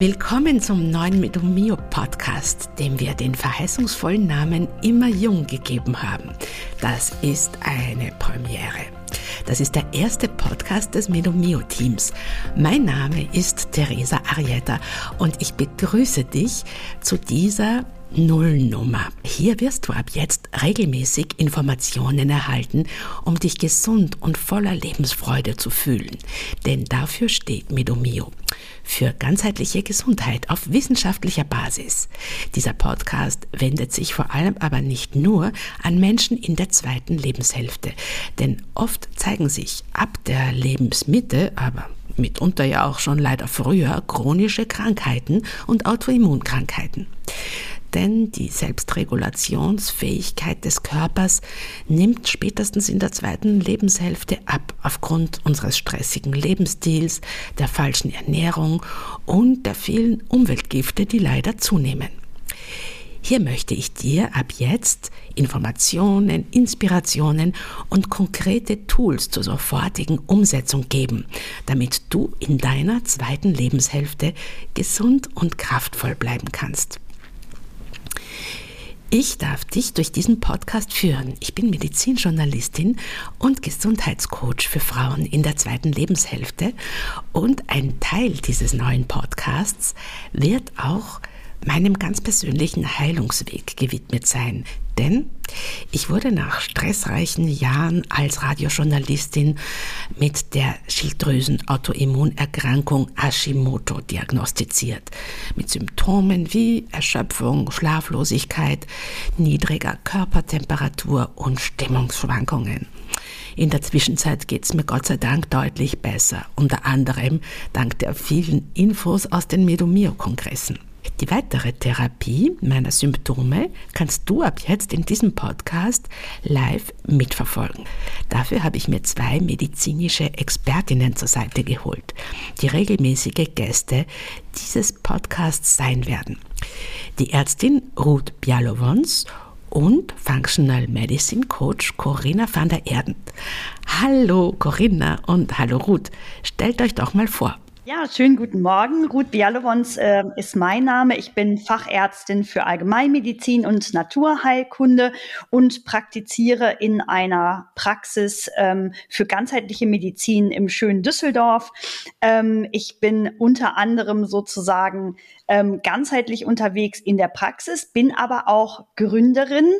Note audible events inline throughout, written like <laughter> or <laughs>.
Willkommen zum neuen Medomio Podcast, dem wir den verheißungsvollen Namen Immer Jung gegeben haben. Das ist eine Premiere. Das ist der erste Podcast des Medomio Teams. Mein Name ist Teresa Arietta und ich begrüße dich zu dieser Nullnummer. Hier wirst du ab jetzt regelmäßig Informationen erhalten, um dich gesund und voller Lebensfreude zu fühlen. Denn dafür steht Medomio für ganzheitliche Gesundheit auf wissenschaftlicher Basis. Dieser Podcast wendet sich vor allem aber nicht nur an Menschen in der zweiten Lebenshälfte, denn oft zeigen sich ab der Lebensmitte, aber mitunter ja auch schon leider früher, chronische Krankheiten und Autoimmunkrankheiten denn die Selbstregulationsfähigkeit des Körpers nimmt spätestens in der zweiten Lebenshälfte ab aufgrund unseres stressigen Lebensstils, der falschen Ernährung und der vielen Umweltgifte, die leider zunehmen. Hier möchte ich dir ab jetzt Informationen, Inspirationen und konkrete Tools zur sofortigen Umsetzung geben, damit du in deiner zweiten Lebenshälfte gesund und kraftvoll bleiben kannst. Ich darf dich durch diesen Podcast führen. Ich bin Medizinjournalistin und Gesundheitscoach für Frauen in der zweiten Lebenshälfte und ein Teil dieses neuen Podcasts wird auch meinem ganz persönlichen Heilungsweg gewidmet sein. Denn ich wurde nach stressreichen Jahren als Radiojournalistin mit der Schilddrüsen-Autoimmunerkrankung Hashimoto diagnostiziert. Mit Symptomen wie Erschöpfung, Schlaflosigkeit, niedriger Körpertemperatur und Stimmungsschwankungen. In der Zwischenzeit geht es mir Gott sei Dank deutlich besser, unter anderem dank der vielen Infos aus den Medomio-Kongressen. Die weitere Therapie meiner Symptome kannst du ab jetzt in diesem Podcast live mitverfolgen. Dafür habe ich mir zwei medizinische Expertinnen zur Seite geholt, die regelmäßige Gäste dieses Podcasts sein werden. Die Ärztin Ruth Bialowons und Functional Medicine Coach Corinna van der Erden. Hallo Corinna und hallo Ruth. Stellt euch doch mal vor. Ja, schönen guten Morgen. Ruth Bialowons äh, ist mein Name. Ich bin Fachärztin für Allgemeinmedizin und Naturheilkunde und praktiziere in einer Praxis ähm, für ganzheitliche Medizin im schönen Düsseldorf. Ähm, ich bin unter anderem sozusagen ähm, ganzheitlich unterwegs in der Praxis, bin aber auch Gründerin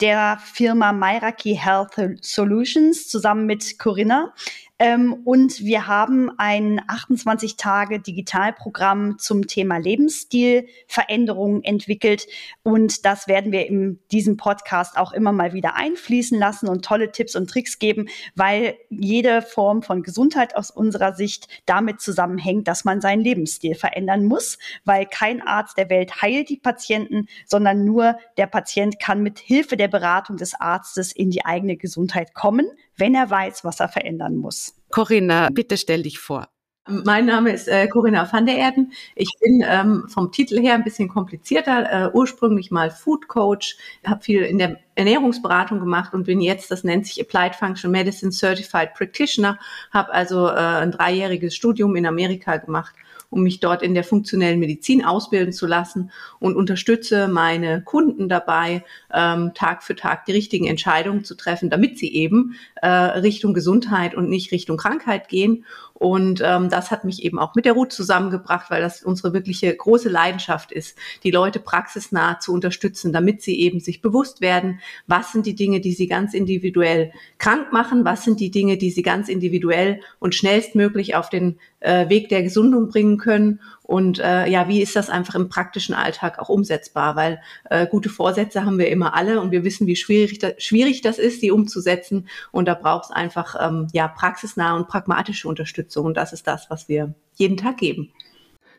der Firma Mairaki Health Solutions zusammen mit Corinna. Ähm, und wir haben ein 28 Tage Digitalprogramm zum Thema Lebensstilveränderungen entwickelt. Und das werden wir in diesem Podcast auch immer mal wieder einfließen lassen und tolle Tipps und Tricks geben, weil jede Form von Gesundheit aus unserer Sicht damit zusammenhängt, dass man seinen Lebensstil verändern muss, weil kein Arzt der Welt heilt die Patienten, sondern nur der Patient kann mit Hilfe der Beratung des Arztes in die eigene Gesundheit kommen, wenn er weiß, was er verändern muss. Corinna, bitte stell dich vor. Mein Name ist äh, Corinna van der Erden. Ich bin ähm, vom Titel her ein bisschen komplizierter, äh, ursprünglich mal Food Coach, habe viel in der Ernährungsberatung gemacht und bin jetzt, das nennt sich Applied Functional Medicine Certified Practitioner, habe also äh, ein dreijähriges Studium in Amerika gemacht um mich dort in der funktionellen Medizin ausbilden zu lassen und unterstütze meine Kunden dabei, ähm, Tag für Tag die richtigen Entscheidungen zu treffen, damit sie eben äh, Richtung Gesundheit und nicht Richtung Krankheit gehen. Und ähm, das hat mich eben auch mit der Ruth zusammengebracht, weil das unsere wirkliche große Leidenschaft ist, die Leute praxisnah zu unterstützen, damit sie eben sich bewusst werden, was sind die Dinge, die sie ganz individuell krank machen, was sind die Dinge, die sie ganz individuell und schnellstmöglich auf den äh, Weg der Gesundung bringen können und äh, ja, wie ist das einfach im praktischen Alltag auch umsetzbar? Weil äh, gute Vorsätze haben wir immer alle und wir wissen, wie schwierig, da, schwierig das ist, die umzusetzen. Und da braucht es einfach ähm, ja praxisnahe und pragmatische Unterstützung. Und das ist das, was wir jeden Tag geben.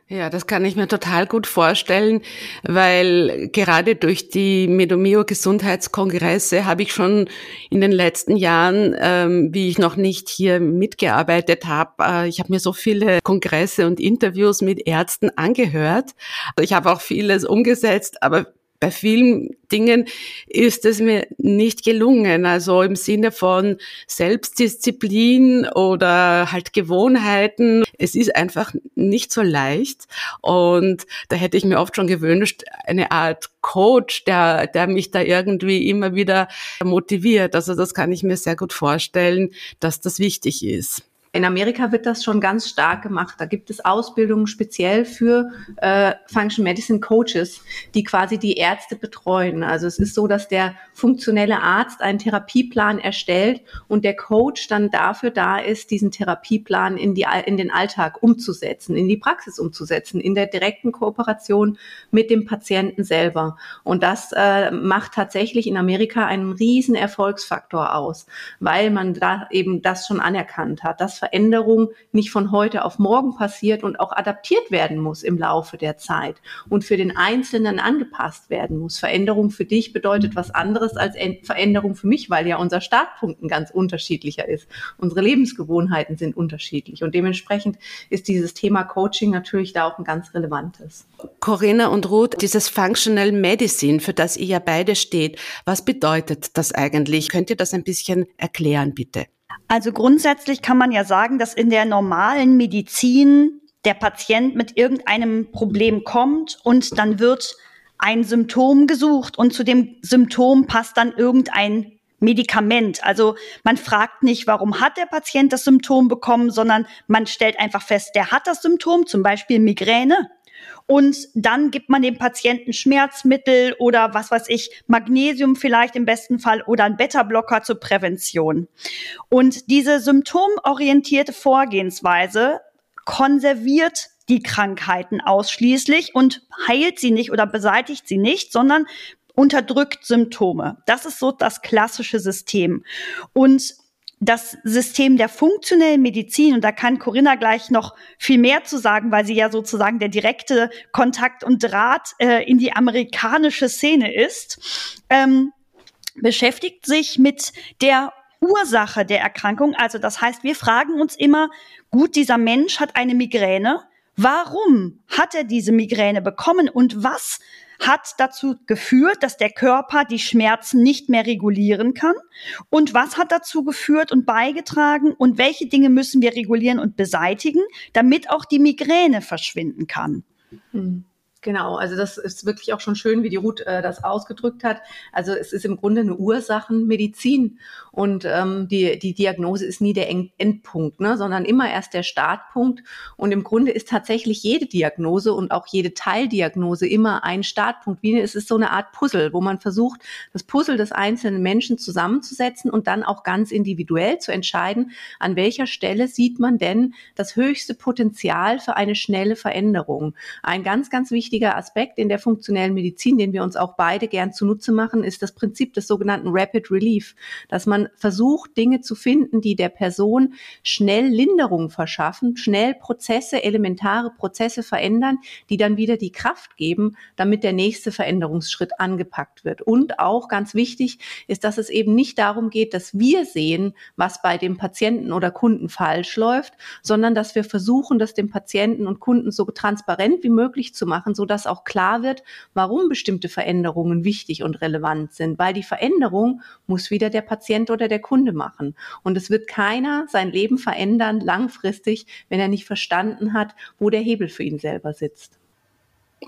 Ja, das kann ich mir total gut vorstellen, weil gerade durch die Medomio Gesundheitskongresse habe ich schon in den letzten Jahren, ähm, wie ich noch nicht hier mitgearbeitet habe, äh, ich habe mir so viele Kongresse und Interviews mit Ärzten angehört. Ich habe auch vieles umgesetzt, aber bei vielen Dingen ist es mir nicht gelungen. Also im Sinne von Selbstdisziplin oder halt Gewohnheiten. Es ist einfach nicht so leicht. Und da hätte ich mir oft schon gewünscht, eine Art Coach, der, der mich da irgendwie immer wieder motiviert. Also das kann ich mir sehr gut vorstellen, dass das wichtig ist. In Amerika wird das schon ganz stark gemacht. Da gibt es Ausbildungen speziell für äh, Function Medicine Coaches, die quasi die Ärzte betreuen. Also es ist so, dass der funktionelle Arzt einen Therapieplan erstellt und der Coach dann dafür da ist, diesen Therapieplan in, die, in den Alltag umzusetzen, in die Praxis umzusetzen, in der direkten Kooperation mit dem Patienten selber. Und das äh, macht tatsächlich in Amerika einen riesen Erfolgsfaktor aus, weil man da eben das schon anerkannt hat. Das Veränderung nicht von heute auf morgen passiert und auch adaptiert werden muss im Laufe der Zeit und für den Einzelnen angepasst werden muss. Veränderung für dich bedeutet was anderes als Veränderung für mich, weil ja unser Startpunkt ein ganz unterschiedlicher ist. Unsere Lebensgewohnheiten sind unterschiedlich und dementsprechend ist dieses Thema Coaching natürlich da auch ein ganz relevantes. Corinna und Ruth, dieses Functional Medicine, für das ihr ja beide steht, was bedeutet das eigentlich? Könnt ihr das ein bisschen erklären, bitte? Also grundsätzlich kann man ja sagen, dass in der normalen Medizin der Patient mit irgendeinem Problem kommt und dann wird ein Symptom gesucht und zu dem Symptom passt dann irgendein Medikament. Also man fragt nicht, warum hat der Patient das Symptom bekommen, sondern man stellt einfach fest, der hat das Symptom, zum Beispiel Migräne. Und dann gibt man dem Patienten Schmerzmittel oder was weiß ich, Magnesium vielleicht im besten Fall oder ein Beta-Blocker zur Prävention. Und diese symptomorientierte Vorgehensweise konserviert die Krankheiten ausschließlich und heilt sie nicht oder beseitigt sie nicht, sondern unterdrückt Symptome. Das ist so das klassische System. Und das System der funktionellen Medizin, und da kann Corinna gleich noch viel mehr zu sagen, weil sie ja sozusagen der direkte Kontakt und Draht äh, in die amerikanische Szene ist, ähm, beschäftigt sich mit der Ursache der Erkrankung. Also das heißt, wir fragen uns immer, gut, dieser Mensch hat eine Migräne. Warum hat er diese Migräne bekommen und was hat dazu geführt, dass der Körper die Schmerzen nicht mehr regulieren kann? Und was hat dazu geführt und beigetragen? Und welche Dinge müssen wir regulieren und beseitigen, damit auch die Migräne verschwinden kann? Hm. Genau, also das ist wirklich auch schon schön, wie die Ruth äh, das ausgedrückt hat. Also es ist im Grunde eine Ursachenmedizin und ähm, die, die Diagnose ist nie der Endpunkt, ne, sondern immer erst der Startpunkt. Und im Grunde ist tatsächlich jede Diagnose und auch jede Teildiagnose immer ein Startpunkt. Wie es ist so eine Art Puzzle, wo man versucht, das Puzzle des einzelnen Menschen zusammenzusetzen und dann auch ganz individuell zu entscheiden, an welcher Stelle sieht man denn das höchste Potenzial für eine schnelle Veränderung. Ein ganz, ganz wichtiges wichtiger Aspekt in der funktionellen Medizin, den wir uns auch beide gern zunutze machen, ist das Prinzip des sogenannten Rapid Relief, dass man versucht, Dinge zu finden, die der Person schnell Linderung verschaffen, schnell Prozesse, elementare Prozesse verändern, die dann wieder die Kraft geben, damit der nächste Veränderungsschritt angepackt wird. Und auch ganz wichtig ist, dass es eben nicht darum geht, dass wir sehen, was bei dem Patienten oder Kunden falsch läuft, sondern dass wir versuchen, das dem Patienten und Kunden so transparent wie möglich zu machen, so dass auch klar wird, warum bestimmte Veränderungen wichtig und relevant sind, weil die Veränderung muss wieder der Patient oder der Kunde machen. Und es wird keiner sein Leben verändern langfristig, wenn er nicht verstanden hat, wo der Hebel für ihn selber sitzt.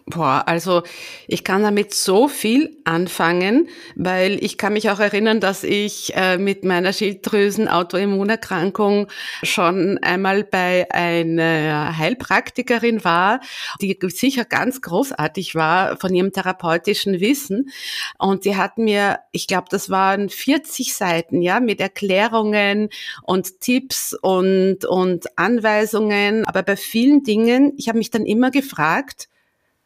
Boah, also ich kann damit so viel anfangen, weil ich kann mich auch erinnern, dass ich äh, mit meiner Schilddrüsen-Autoimmunerkrankung schon einmal bei einer Heilpraktikerin war, die sicher ganz großartig war von ihrem therapeutischen Wissen. Und die hat mir, ich glaube, das waren 40 Seiten, ja, mit Erklärungen und Tipps und, und Anweisungen. Aber bei vielen Dingen, ich habe mich dann immer gefragt,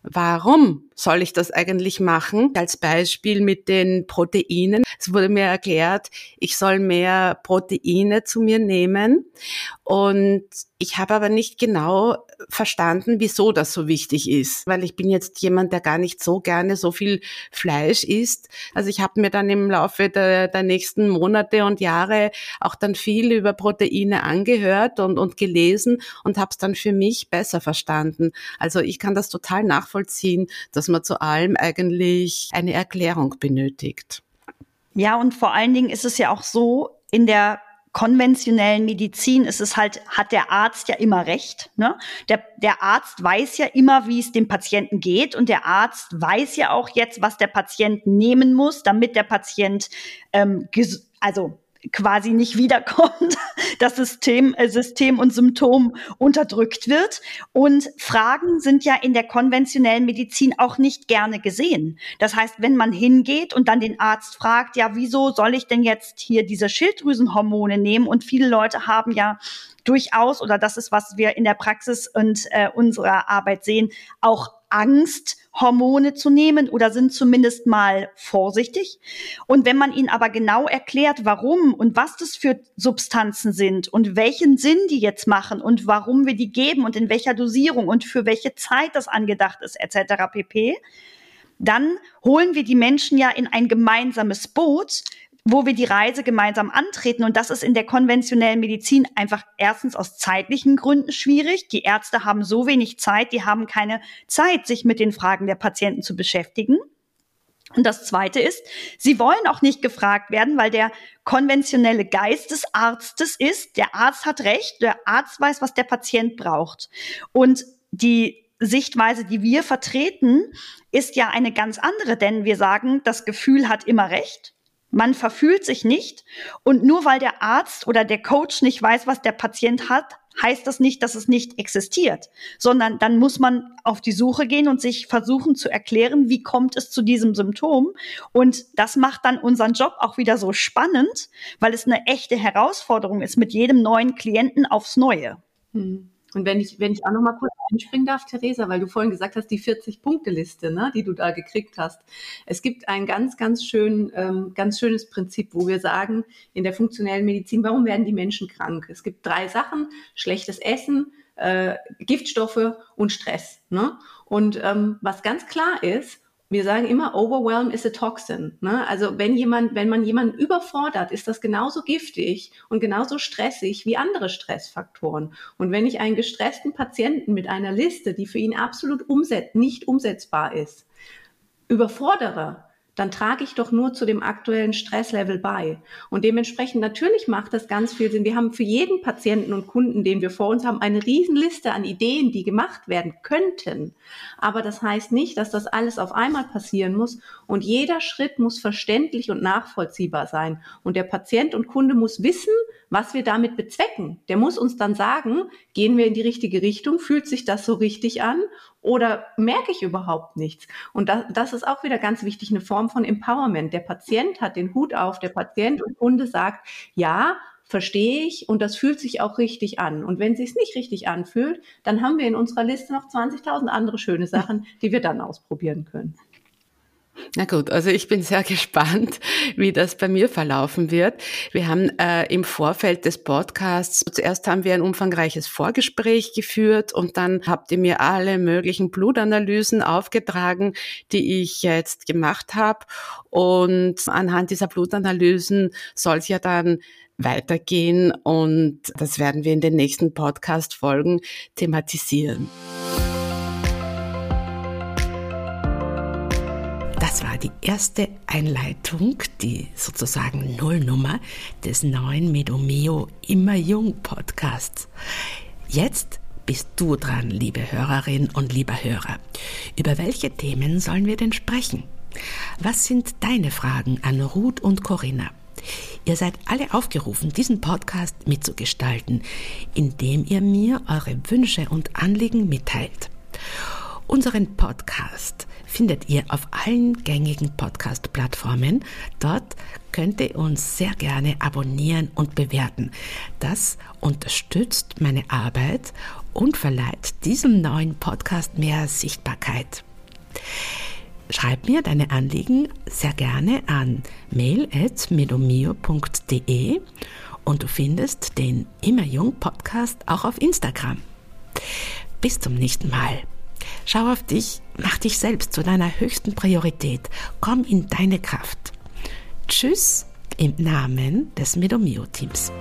Warum soll ich das eigentlich machen? Als Beispiel mit den Proteinen. Es wurde mir erklärt, ich soll mehr Proteine zu mir nehmen und ich habe aber nicht genau verstanden, wieso das so wichtig ist, weil ich bin jetzt jemand, der gar nicht so gerne so viel Fleisch isst. Also ich habe mir dann im Laufe der, der nächsten Monate und Jahre auch dann viel über Proteine angehört und, und gelesen und habe es dann für mich besser verstanden. Also ich kann das total nachvollziehen, dass man zu allem eigentlich eine Erklärung benötigt. Ja, und vor allen Dingen ist es ja auch so, in der konventionellen Medizin ist es halt, hat der Arzt ja immer recht. Ne? Der, der Arzt weiß ja immer, wie es dem Patienten geht und der Arzt weiß ja auch jetzt, was der Patient nehmen muss, damit der Patient ähm, also quasi nicht wiederkommt, <laughs> das System, äh, System und Symptom unterdrückt wird. Und Fragen sind ja in der konventionellen Medizin auch nicht gerne gesehen. Das heißt, wenn man hingeht und dann den Arzt fragt, ja, wieso soll ich denn jetzt hier diese Schilddrüsenhormone nehmen? Und viele Leute haben ja durchaus, oder das ist, was wir in der Praxis und äh, unserer Arbeit sehen, auch Angst, Hormone zu nehmen oder sind zumindest mal vorsichtig. Und wenn man ihnen aber genau erklärt, warum und was das für Substanzen sind und welchen Sinn die jetzt machen und warum wir die geben und in welcher Dosierung und für welche Zeit das angedacht ist, etc. pp., dann holen wir die Menschen ja in ein gemeinsames Boot, wo wir die Reise gemeinsam antreten. Und das ist in der konventionellen Medizin einfach erstens aus zeitlichen Gründen schwierig. Die Ärzte haben so wenig Zeit, die haben keine Zeit, sich mit den Fragen der Patienten zu beschäftigen. Und das Zweite ist, sie wollen auch nicht gefragt werden, weil der konventionelle Geist des Arztes ist, der Arzt hat recht, der Arzt weiß, was der Patient braucht. Und die Sichtweise, die wir vertreten, ist ja eine ganz andere, denn wir sagen, das Gefühl hat immer recht. Man verfühlt sich nicht. Und nur weil der Arzt oder der Coach nicht weiß, was der Patient hat, heißt das nicht, dass es nicht existiert, sondern dann muss man auf die Suche gehen und sich versuchen zu erklären, wie kommt es zu diesem Symptom. Und das macht dann unseren Job auch wieder so spannend, weil es eine echte Herausforderung ist mit jedem neuen Klienten aufs Neue. Hm. Und wenn ich, wenn ich auch noch mal kurz einspringen darf, Theresa, weil du vorhin gesagt hast, die 40-Punkte-Liste, ne, die du da gekriegt hast. Es gibt ein ganz, ganz schön, ähm, ganz schönes Prinzip, wo wir sagen, in der funktionellen Medizin, warum werden die Menschen krank? Es gibt drei Sachen, schlechtes Essen, äh, Giftstoffe und Stress. Ne? Und ähm, was ganz klar ist, wir sagen immer, overwhelm is a toxin. Ne? Also wenn jemand, wenn man jemanden überfordert, ist das genauso giftig und genauso stressig wie andere Stressfaktoren. Und wenn ich einen gestressten Patienten mit einer Liste, die für ihn absolut umset nicht umsetzbar ist, überfordere, dann trage ich doch nur zu dem aktuellen Stresslevel bei. Und dementsprechend natürlich macht das ganz viel Sinn. Wir haben für jeden Patienten und Kunden, den wir vor uns haben, eine Riesenliste an Ideen, die gemacht werden könnten. Aber das heißt nicht, dass das alles auf einmal passieren muss. Und jeder Schritt muss verständlich und nachvollziehbar sein. Und der Patient und Kunde muss wissen, was wir damit bezwecken. Der muss uns dann sagen, gehen wir in die richtige Richtung, fühlt sich das so richtig an oder merke ich überhaupt nichts? Und das, das ist auch wieder ganz wichtig, eine Form von Empowerment. Der Patient hat den Hut auf, der Patient und Kunde sagt, ja, verstehe ich und das fühlt sich auch richtig an. Und wenn es sich nicht richtig anfühlt, dann haben wir in unserer Liste noch 20.000 andere schöne Sachen, die wir dann ausprobieren können. Na gut, also ich bin sehr <laughs> gespannt, wie das bei mir verlaufen wird. Wir haben äh, im Vorfeld des Podcasts, zuerst haben wir ein umfangreiches Vorgespräch geführt und dann habt ihr mir alle möglichen Blutanalysen aufgetragen, die ich jetzt gemacht habe. Und anhand dieser Blutanalysen soll es ja dann weitergehen und das werden wir in den nächsten Podcast-Folgen thematisieren. Die erste Einleitung, die sozusagen Nullnummer des neuen Medomeo Immer Jung Podcasts. Jetzt bist du dran, liebe Hörerin und lieber Hörer. Über welche Themen sollen wir denn sprechen? Was sind deine Fragen an Ruth und Corinna? Ihr seid alle aufgerufen, diesen Podcast mitzugestalten, indem ihr mir eure Wünsche und Anliegen mitteilt. Unseren Podcast findet ihr auf allen gängigen Podcast-Plattformen. Dort könnt ihr uns sehr gerne abonnieren und bewerten. Das unterstützt meine Arbeit und verleiht diesem neuen Podcast mehr Sichtbarkeit. schreib mir deine Anliegen sehr gerne an mail.medomio.de und du findest den Immer Jung Podcast auch auf Instagram. Bis zum nächsten Mal. Schau auf dich, mach dich selbst zu deiner höchsten Priorität. Komm in deine Kraft. Tschüss im Namen des Medomio Teams.